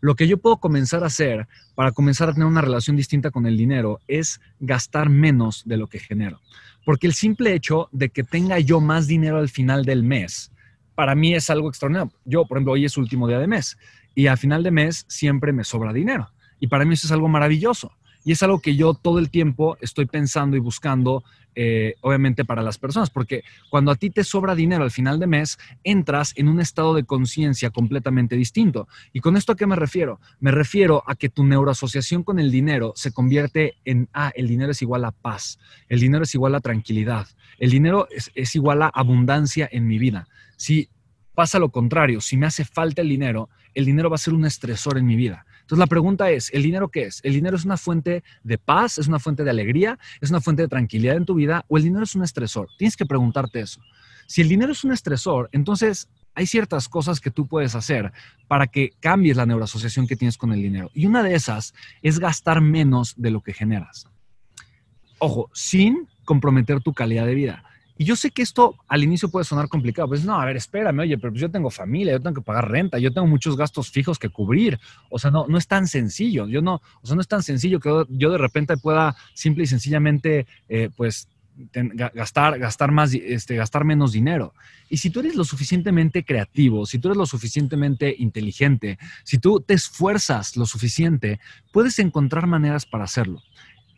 Lo que yo puedo comenzar a hacer para comenzar a tener una relación distinta con el dinero es gastar menos de lo que genero. Porque el simple hecho de que tenga yo más dinero al final del mes, para mí es algo extraordinario. Yo, por ejemplo, hoy es último día de mes y al final de mes siempre me sobra dinero. Y para mí eso es algo maravilloso. Y es algo que yo todo el tiempo estoy pensando y buscando, eh, obviamente, para las personas, porque cuando a ti te sobra dinero al final de mes, entras en un estado de conciencia completamente distinto. ¿Y con esto a qué me refiero? Me refiero a que tu neuroasociación con el dinero se convierte en, ah, el dinero es igual a paz, el dinero es igual a tranquilidad, el dinero es, es igual a abundancia en mi vida. Si pasa lo contrario, si me hace falta el dinero, el dinero va a ser un estresor en mi vida. Entonces la pregunta es, ¿el dinero qué es? ¿El dinero es una fuente de paz? ¿Es una fuente de alegría? ¿Es una fuente de tranquilidad en tu vida? ¿O el dinero es un estresor? Tienes que preguntarte eso. Si el dinero es un estresor, entonces hay ciertas cosas que tú puedes hacer para que cambies la neuroasociación que tienes con el dinero. Y una de esas es gastar menos de lo que generas. Ojo, sin comprometer tu calidad de vida. Y yo sé que esto al inicio puede sonar complicado. Pues no, a ver, espérame, oye, pero pues yo tengo familia, yo tengo que pagar renta, yo tengo muchos gastos fijos que cubrir. O sea, no, no es tan sencillo. Yo no, o sea, no es tan sencillo que yo de repente pueda simple y sencillamente, eh, pues, gastar, gastar, más, este, gastar menos dinero. Y si tú eres lo suficientemente creativo, si tú eres lo suficientemente inteligente, si tú te esfuerzas lo suficiente, puedes encontrar maneras para hacerlo.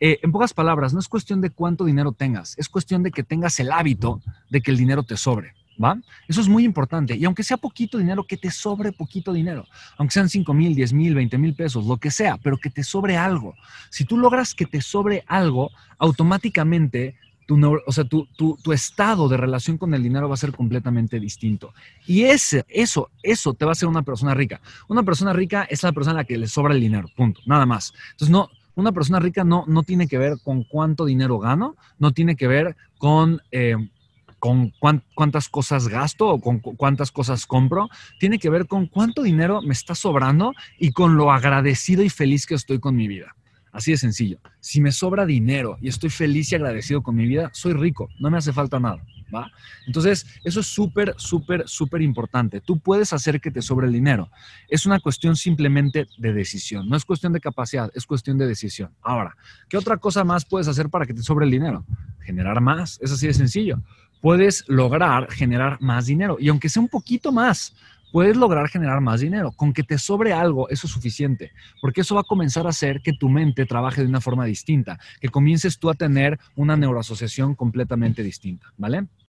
Eh, en pocas palabras, no es cuestión de cuánto dinero tengas, es cuestión de que tengas el hábito de que el dinero te sobre. ¿Va? Eso es muy importante. Y aunque sea poquito dinero, que te sobre poquito dinero. Aunque sean 5 mil, 10 mil, 20 mil pesos, lo que sea, pero que te sobre algo. Si tú logras que te sobre algo, automáticamente tu, o sea, tu, tu, estado de relación con el dinero va a ser completamente distinto. Y ese, eso, eso te va a hacer una persona rica. Una persona rica es la persona a la que le sobra el dinero, punto, nada más. Entonces, no, una persona rica no, no tiene que ver con cuánto dinero gano, no tiene que ver con, eh, con cuántas cosas gasto o con cuántas cosas compro, tiene que ver con cuánto dinero me está sobrando y con lo agradecido y feliz que estoy con mi vida. Así de sencillo. Si me sobra dinero y estoy feliz y agradecido con mi vida, soy rico, no me hace falta nada. Entonces, eso es súper, súper, súper importante. Tú puedes hacer que te sobre el dinero. Es una cuestión simplemente de decisión. No es cuestión de capacidad, es cuestión de decisión. Ahora, ¿qué otra cosa más puedes hacer para que te sobre el dinero? Generar más. Es así de sencillo. Puedes lograr generar más dinero. Y aunque sea un poquito más, puedes lograr generar más dinero. Con que te sobre algo, eso es suficiente, porque eso va a comenzar a hacer que tu mente trabaje de una forma distinta, que comiences tú a tener una neuroasociación completamente distinta, ¿vale?